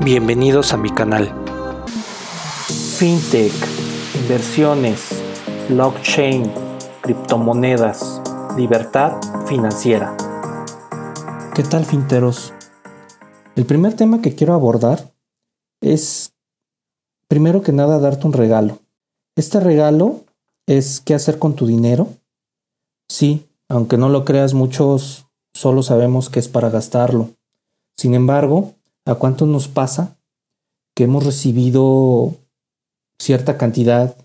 Bienvenidos a mi canal. Fintech, inversiones, blockchain, criptomonedas, libertad financiera. ¿Qué tal, finteros? El primer tema que quiero abordar es, primero que nada, darte un regalo. Este regalo es qué hacer con tu dinero. Sí, aunque no lo creas, muchos solo sabemos que es para gastarlo. Sin embargo, ¿A cuánto nos pasa que hemos recibido cierta cantidad,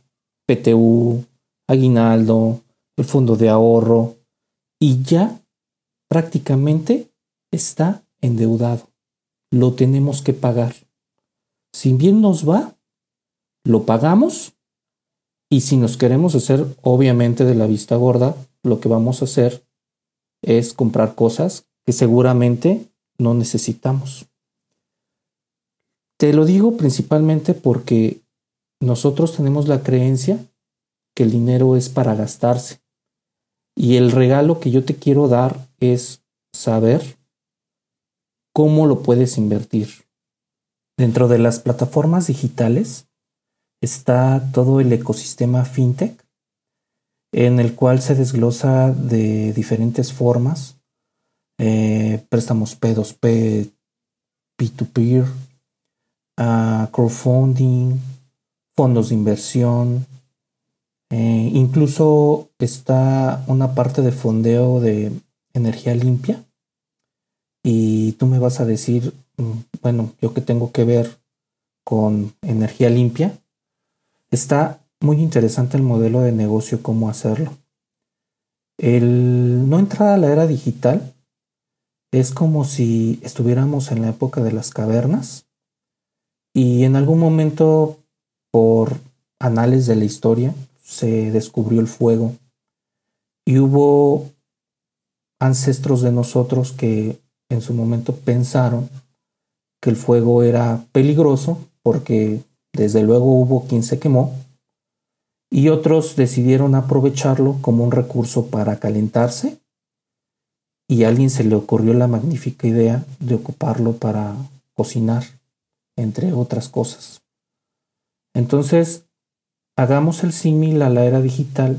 PTU, aguinaldo, el fondo de ahorro, y ya prácticamente está endeudado? Lo tenemos que pagar. Si bien nos va, lo pagamos y si nos queremos hacer obviamente de la vista gorda, lo que vamos a hacer es comprar cosas que seguramente no necesitamos. Te lo digo principalmente porque nosotros tenemos la creencia que el dinero es para gastarse. Y el regalo que yo te quiero dar es saber cómo lo puedes invertir. Dentro de las plataformas digitales está todo el ecosistema fintech, en el cual se desglosa de diferentes formas, eh, préstamos P2P, P2Peer, crowdfunding, fondos de inversión, eh, incluso está una parte de fondeo de energía limpia. Y tú me vas a decir, mm, bueno, yo que tengo que ver con energía limpia, está muy interesante el modelo de negocio, cómo hacerlo. El no entrar a la era digital es como si estuviéramos en la época de las cavernas y en algún momento, por anales de la historia, se descubrió el fuego. Y hubo ancestros de nosotros que en su momento pensaron que el fuego era peligroso porque desde luego hubo quien se quemó y otros decidieron aprovecharlo como un recurso para calentarse y a alguien se le ocurrió la magnífica idea de ocuparlo para cocinar entre otras cosas. Entonces, hagamos el símil a la era digital,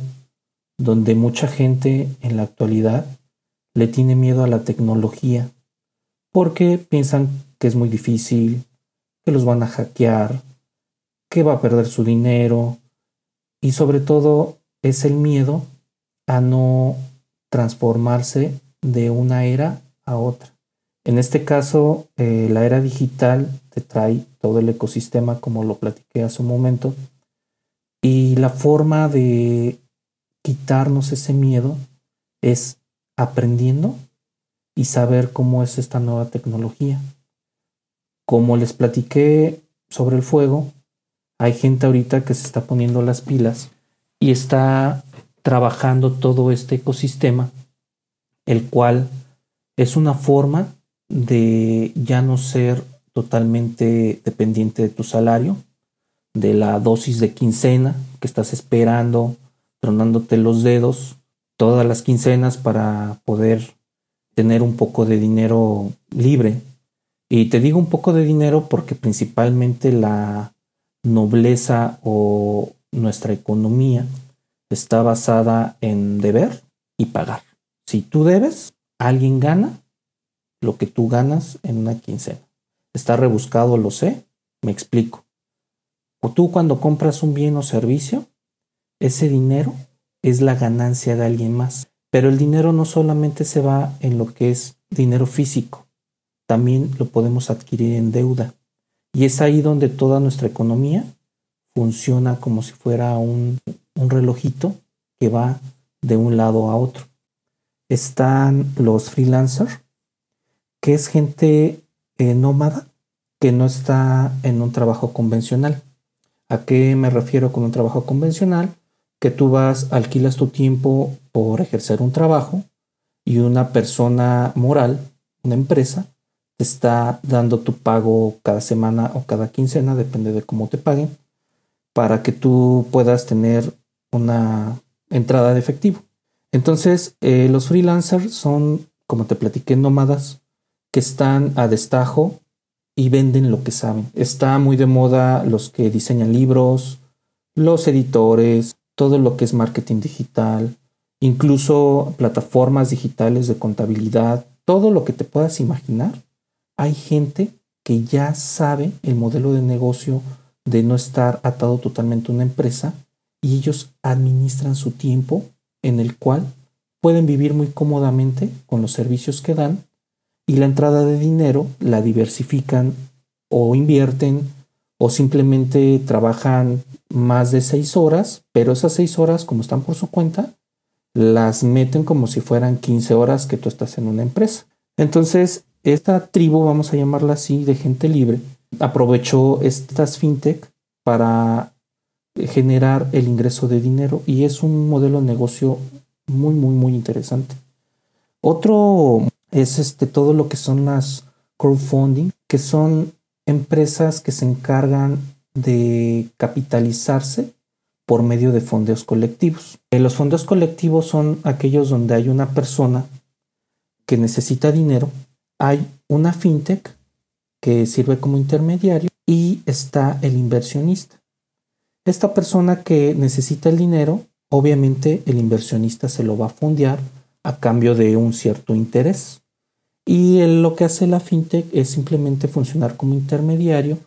donde mucha gente en la actualidad le tiene miedo a la tecnología, porque piensan que es muy difícil, que los van a hackear, que va a perder su dinero, y sobre todo es el miedo a no transformarse de una era a otra. En este caso, eh, la era digital te trae todo el ecosistema como lo platiqué hace un momento. Y la forma de quitarnos ese miedo es aprendiendo y saber cómo es esta nueva tecnología. Como les platiqué sobre el fuego, hay gente ahorita que se está poniendo las pilas y está trabajando todo este ecosistema, el cual es una forma de ya no ser totalmente dependiente de tu salario, de la dosis de quincena que estás esperando, tronándote los dedos todas las quincenas para poder tener un poco de dinero libre. Y te digo un poco de dinero porque principalmente la nobleza o nuestra economía está basada en deber y pagar. Si tú debes, alguien gana lo que tú ganas en una quincena. Está rebuscado, lo sé, me explico. O tú cuando compras un bien o servicio, ese dinero es la ganancia de alguien más. Pero el dinero no solamente se va en lo que es dinero físico, también lo podemos adquirir en deuda. Y es ahí donde toda nuestra economía funciona como si fuera un, un relojito que va de un lado a otro. Están los freelancers, que es gente eh, nómada que no está en un trabajo convencional. ¿A qué me refiero con un trabajo convencional? Que tú vas, alquilas tu tiempo por ejercer un trabajo y una persona moral, una empresa, te está dando tu pago cada semana o cada quincena, depende de cómo te paguen, para que tú puedas tener una entrada de efectivo. Entonces, eh, los freelancers son, como te platiqué, nómadas que están a destajo y venden lo que saben. Está muy de moda los que diseñan libros, los editores, todo lo que es marketing digital, incluso plataformas digitales de contabilidad, todo lo que te puedas imaginar. Hay gente que ya sabe el modelo de negocio de no estar atado totalmente a una empresa y ellos administran su tiempo en el cual pueden vivir muy cómodamente con los servicios que dan y la entrada de dinero la diversifican o invierten o simplemente trabajan más de seis horas, pero esas seis horas, como están por su cuenta, las meten como si fueran 15 horas que tú estás en una empresa. Entonces, esta tribu, vamos a llamarla así, de gente libre, aprovechó estas fintech para generar el ingreso de dinero y es un modelo de negocio muy, muy, muy interesante. Otro es este, todo lo que son las crowdfunding, que son empresas que se encargan de capitalizarse por medio de fondos colectivos. Eh, los fondos colectivos son aquellos donde hay una persona que necesita dinero, hay una fintech que sirve como intermediario y está el inversionista. Esta persona que necesita el dinero, obviamente el inversionista se lo va a fondear a cambio de un cierto interés. Y lo que hace la fintech es simplemente funcionar como intermediario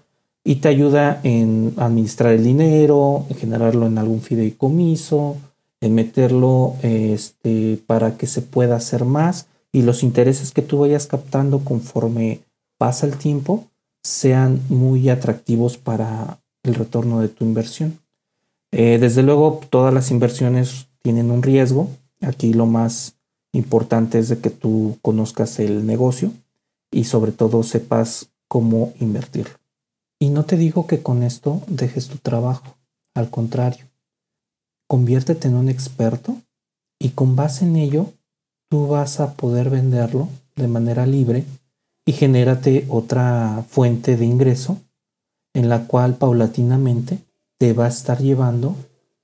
y te ayuda en administrar el dinero, en generarlo en algún fideicomiso, en meterlo este, para que se pueda hacer más y los intereses que tú vayas captando conforme pasa el tiempo sean muy atractivos para el retorno de tu inversión. Eh, desde luego, todas las inversiones tienen un riesgo. Aquí lo más importante es de que tú conozcas el negocio y sobre todo sepas cómo invertirlo. Y no te digo que con esto dejes tu trabajo, al contrario, conviértete en un experto y con base en ello tú vas a poder venderlo de manera libre y genérate otra fuente de ingreso en la cual paulatinamente te va a estar llevando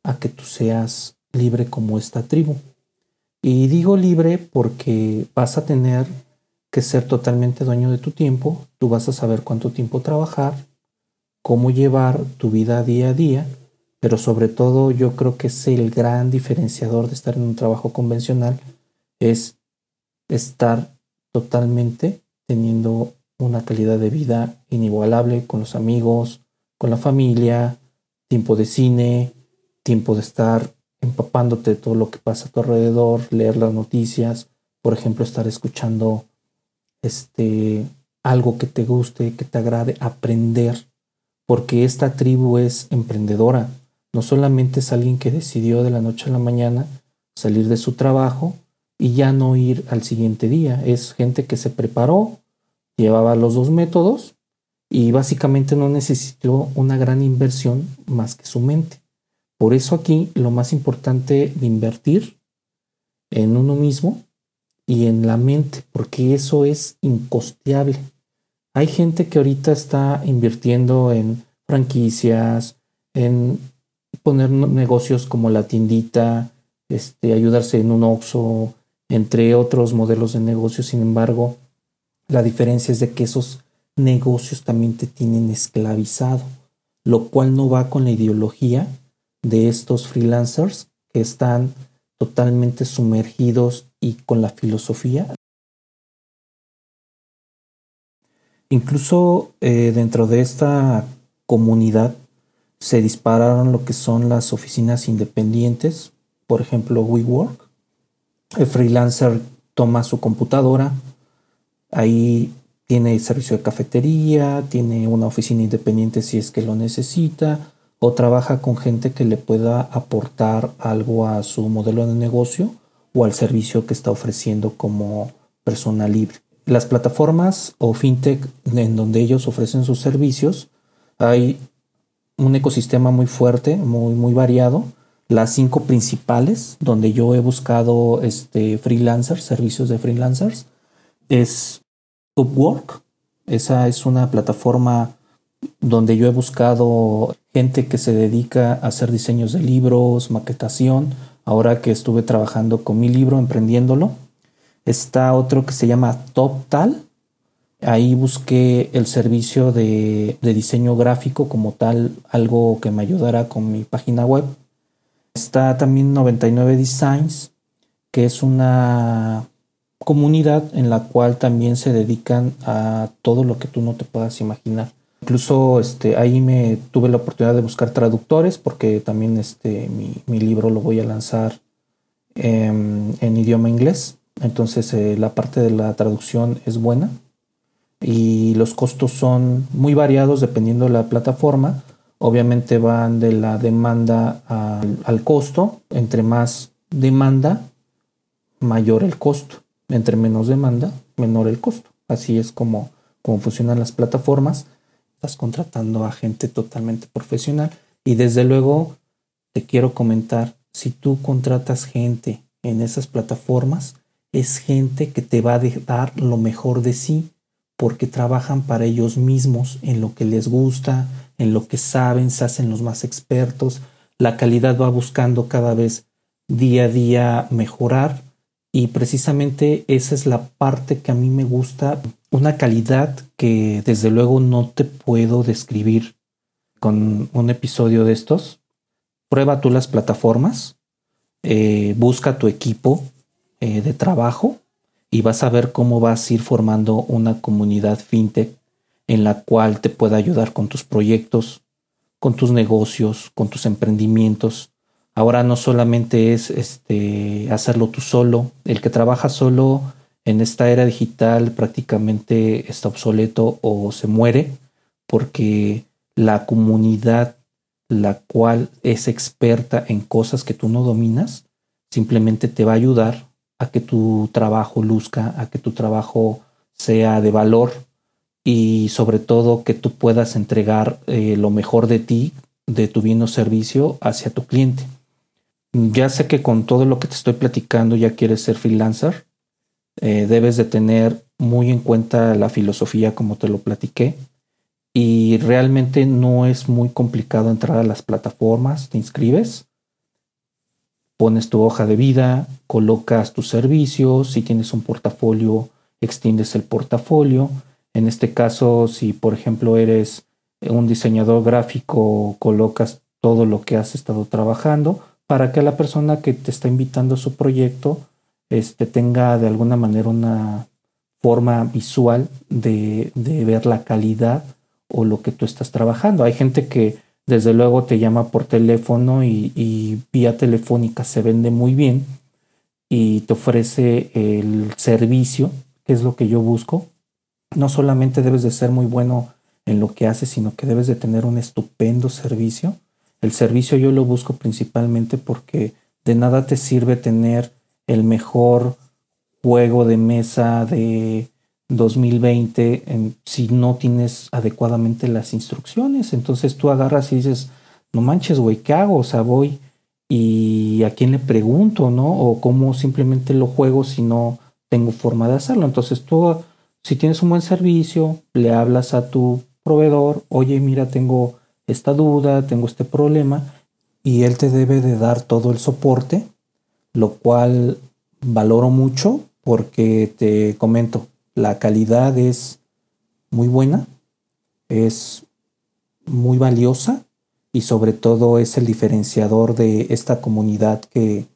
a que tú seas libre como esta tribu. Y digo libre porque vas a tener que ser totalmente dueño de tu tiempo, tú vas a saber cuánto tiempo trabajar, cómo llevar tu vida día a día, pero sobre todo yo creo que es el gran diferenciador de estar en un trabajo convencional, es estar totalmente teniendo una calidad de vida inigualable con los amigos, con la familia, tiempo de cine, tiempo de estar empapándote de todo lo que pasa a tu alrededor, leer las noticias, por ejemplo, estar escuchando este algo que te guste, que te agrade, aprender, porque esta tribu es emprendedora. No solamente es alguien que decidió de la noche a la mañana salir de su trabajo y ya no ir al siguiente día. Es gente que se preparó, llevaba los dos métodos y básicamente no necesitó una gran inversión más que su mente. Por eso aquí lo más importante de invertir en uno mismo y en la mente, porque eso es incosteable. Hay gente que ahorita está invirtiendo en franquicias, en poner negocios como la tiendita, este, ayudarse en un Oxxo, entre otros modelos de negocio. Sin embargo, la diferencia es de que esos negocios también te tienen esclavizado, lo cual no va con la ideología de estos freelancers que están totalmente sumergidos y con la filosofía. Incluso eh, dentro de esta comunidad se dispararon lo que son las oficinas independientes, por ejemplo WeWork. El freelancer toma su computadora, ahí tiene servicio de cafetería, tiene una oficina independiente si es que lo necesita, o trabaja con gente que le pueda aportar algo a su modelo de negocio o al servicio que está ofreciendo como persona libre. Las plataformas o fintech en donde ellos ofrecen sus servicios, hay un ecosistema muy fuerte, muy, muy variado. Las cinco principales donde yo he buscado este freelancers, servicios de freelancers, es Upwork. Esa es una plataforma donde yo he buscado gente que se dedica a hacer diseños de libros, maquetación. Ahora que estuve trabajando con mi libro, emprendiéndolo. Está otro que se llama TopTal, Ahí busqué el servicio de, de, diseño gráfico como tal, algo que me ayudara con mi página web. Está también 99 Designs, que es una comunidad en la cual también se dedican a todo lo que tú no te puedas imaginar. Incluso este, ahí me tuve la oportunidad de buscar traductores porque también este, mi, libro lo voy a lanzar en, en idioma inglés. Entonces eh, la parte de la traducción es buena y los costos son muy variados dependiendo de la plataforma. Obviamente van de la demanda al, al costo. Entre más demanda, mayor el costo. Entre menos demanda, menor el costo. Así es como, como funcionan las plataformas. Estás contratando a gente totalmente profesional. Y desde luego, te quiero comentar, si tú contratas gente en esas plataformas, es gente que te va a dar lo mejor de sí porque trabajan para ellos mismos en lo que les gusta, en lo que saben, se hacen los más expertos, la calidad va buscando cada vez día a día mejorar y precisamente esa es la parte que a mí me gusta, una calidad que desde luego no te puedo describir con un episodio de estos. Prueba tú las plataformas, eh, busca tu equipo eh, de trabajo y vas a ver cómo vas a ir formando una comunidad fintech en la cual te pueda ayudar con tus proyectos, con tus negocios, con tus emprendimientos. Ahora no solamente es este hacerlo tú solo, el que trabaja solo en esta era digital prácticamente está obsoleto o se muere porque la comunidad la cual es experta en cosas que tú no dominas simplemente te va a ayudar a que tu trabajo luzca, a que tu trabajo sea de valor y sobre todo que tú puedas entregar eh, lo mejor de ti, de tu bien o servicio hacia tu cliente. Ya sé que con todo lo que te estoy platicando ya quieres ser freelancer, eh, debes de tener muy en cuenta la filosofía como te lo platiqué y realmente no es muy complicado entrar a las plataformas, te inscribes, pones tu hoja de vida, colocas tus servicios, si tienes un portafolio, extiendes el portafolio. En este caso, si por ejemplo eres un diseñador gráfico, colocas todo lo que has estado trabajando para que la persona que te está invitando a su proyecto este, tenga de alguna manera una forma visual de, de ver la calidad o lo que tú estás trabajando. Hay gente que desde luego te llama por teléfono y, vía telefónica se vende muy bien y te ofrece el servicio, que es lo que yo busco. No solamente debes de ser muy bueno en lo que haces, sino que debes de tener un estupendo servicio. El servicio yo lo busco principalmente porque de nada te sirve tener el mejor juego de mesa de 2020 si no tienes adecuadamente las instrucciones. Entonces tú agarras y dices, no manches, güey, ¿qué hago? O sea, voy y a quién le pregunto, ¿no? O cómo simplemente lo juego si no tengo forma de hacerlo. Entonces tú, si tienes un buen servicio, le hablas a tu proveedor, oye, mira, tengo esta duda, tengo este problema, y él te debe de dar todo el soporte, lo cual valoro mucho porque te comento, la calidad es muy buena, es muy valiosa y sobre todo es el diferenciador de esta comunidad que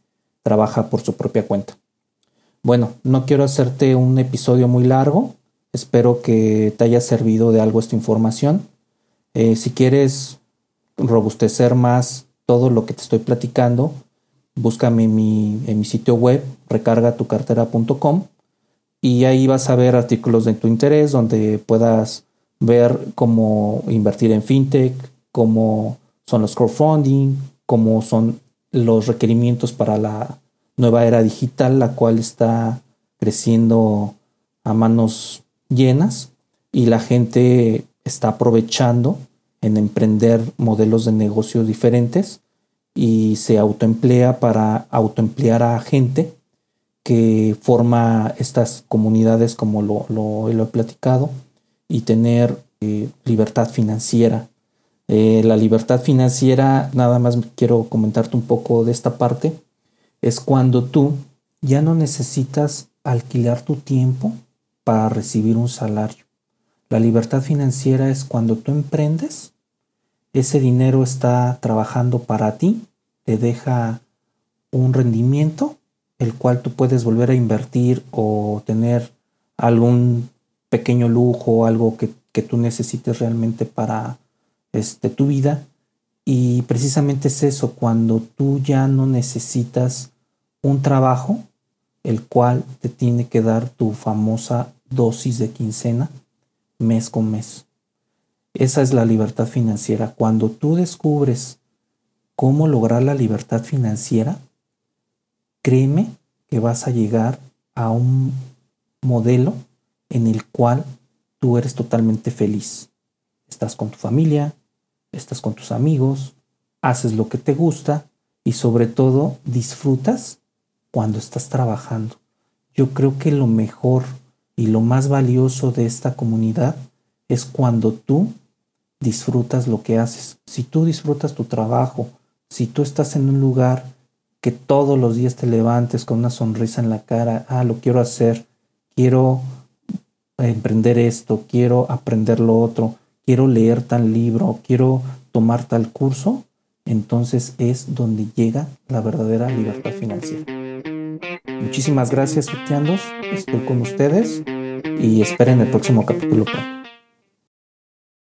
trabaja por su propia cuenta. Bueno, no quiero hacerte un episodio muy largo, espero que te haya servido de algo esta información. Eh, si quieres robustecer más todo lo que te estoy platicando, búscame en mi, en mi sitio web recargatucartera.com y ahí vas a ver artículos de tu interés donde puedas ver cómo invertir en fintech, cómo son los crowdfunding, cómo son los requerimientos para la nueva era digital, la cual está creciendo a manos llenas y la gente está aprovechando en emprender modelos de negocios diferentes y se autoemplea para autoemplear a gente que forma estas comunidades como lo, lo, he platicado y tener eh, libertad financiera. Eh, la libertad financiera, nada más quiero comentarte un poco de esta parte, es cuando tú ya no necesitas alquilar tu tiempo para recibir un salario. La libertad financiera es cuando tú emprendes, ese dinero está trabajando para ti, te deja un rendimiento, el cual tú puedes volver a invertir o tener algún pequeño lujo, algo que, que tú necesites realmente para este, tu vida. Y precisamente es eso, cuando tú ya no necesitas un trabajo, el cual te tiene que dar tu famosa dosis de quincena mes con mes. Esa es la libertad financiera. Cuando tú descubres cómo lograr la libertad financiera, créeme que vas a llegar a un modelo en el cual tú eres totalmente feliz. Estás con tu familia, estás con tus amigos, haces lo que te gusta y sobre todo disfrutas cuando estás trabajando. Yo creo que lo mejor y lo más valioso de esta comunidad es cuando tú disfrutas lo que haces. Si tú disfrutas tu trabajo, si tú estás en un lugar que todos los días te levantes con una sonrisa en la cara, ah, lo quiero hacer, quiero emprender esto, quiero aprender lo otro, quiero leer tal libro, quiero tomar tal curso, entonces es donde llega la verdadera libertad financiera. Muchísimas gracias, Fitiandos. Estoy con ustedes y esperen el próximo capítulo.